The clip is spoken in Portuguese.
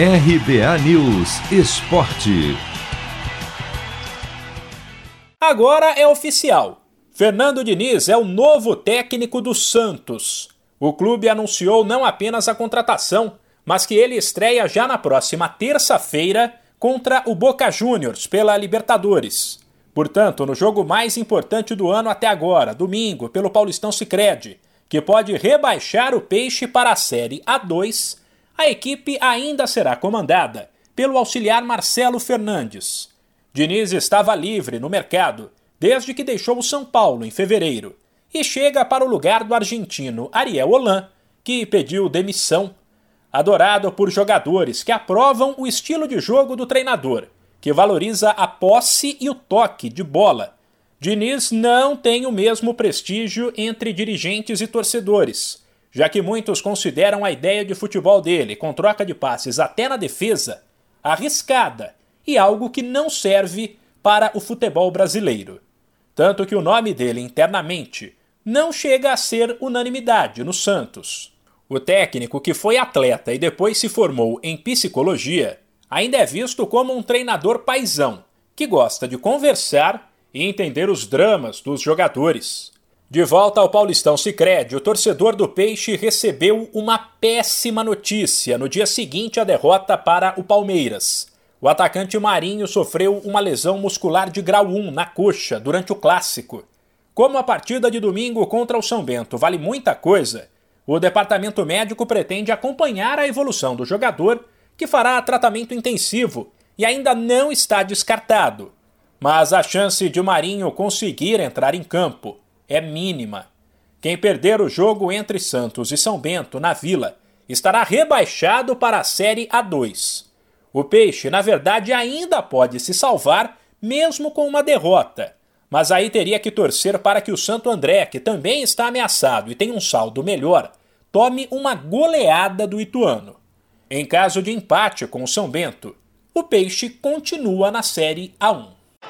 RBA News Esporte. Agora é oficial. Fernando Diniz é o novo técnico do Santos. O clube anunciou não apenas a contratação, mas que ele estreia já na próxima terça-feira contra o Boca Juniors pela Libertadores. Portanto, no jogo mais importante do ano até agora, domingo, pelo Paulistão Sicredi, que pode rebaixar o Peixe para a Série A2, a equipe ainda será comandada pelo auxiliar Marcelo Fernandes. Diniz estava livre no mercado desde que deixou o São Paulo em fevereiro e chega para o lugar do argentino Ariel Holan, que pediu demissão. Adorado por jogadores que aprovam o estilo de jogo do treinador, que valoriza a posse e o toque de bola. Diniz não tem o mesmo prestígio entre dirigentes e torcedores já que muitos consideram a ideia de futebol dele, com troca de passes até na defesa, arriscada e algo que não serve para o futebol brasileiro. Tanto que o nome dele internamente não chega a ser unanimidade no Santos. O técnico, que foi atleta e depois se formou em psicologia, ainda é visto como um treinador paisão, que gosta de conversar e entender os dramas dos jogadores. De volta ao Paulistão Sicredi, o torcedor do Peixe recebeu uma péssima notícia no dia seguinte à derrota para o Palmeiras. O atacante Marinho sofreu uma lesão muscular de grau 1 na coxa durante o clássico. Como a partida de domingo contra o São Bento vale muita coisa, o departamento médico pretende acompanhar a evolução do jogador, que fará tratamento intensivo e ainda não está descartado. Mas a chance de Marinho conseguir entrar em campo é mínima. Quem perder o jogo entre Santos e São Bento na Vila estará rebaixado para a Série A2. O Peixe, na verdade, ainda pode se salvar mesmo com uma derrota, mas aí teria que torcer para que o Santo André, que também está ameaçado e tem um saldo melhor, tome uma goleada do Ituano. Em caso de empate com o São Bento, o Peixe continua na Série A1.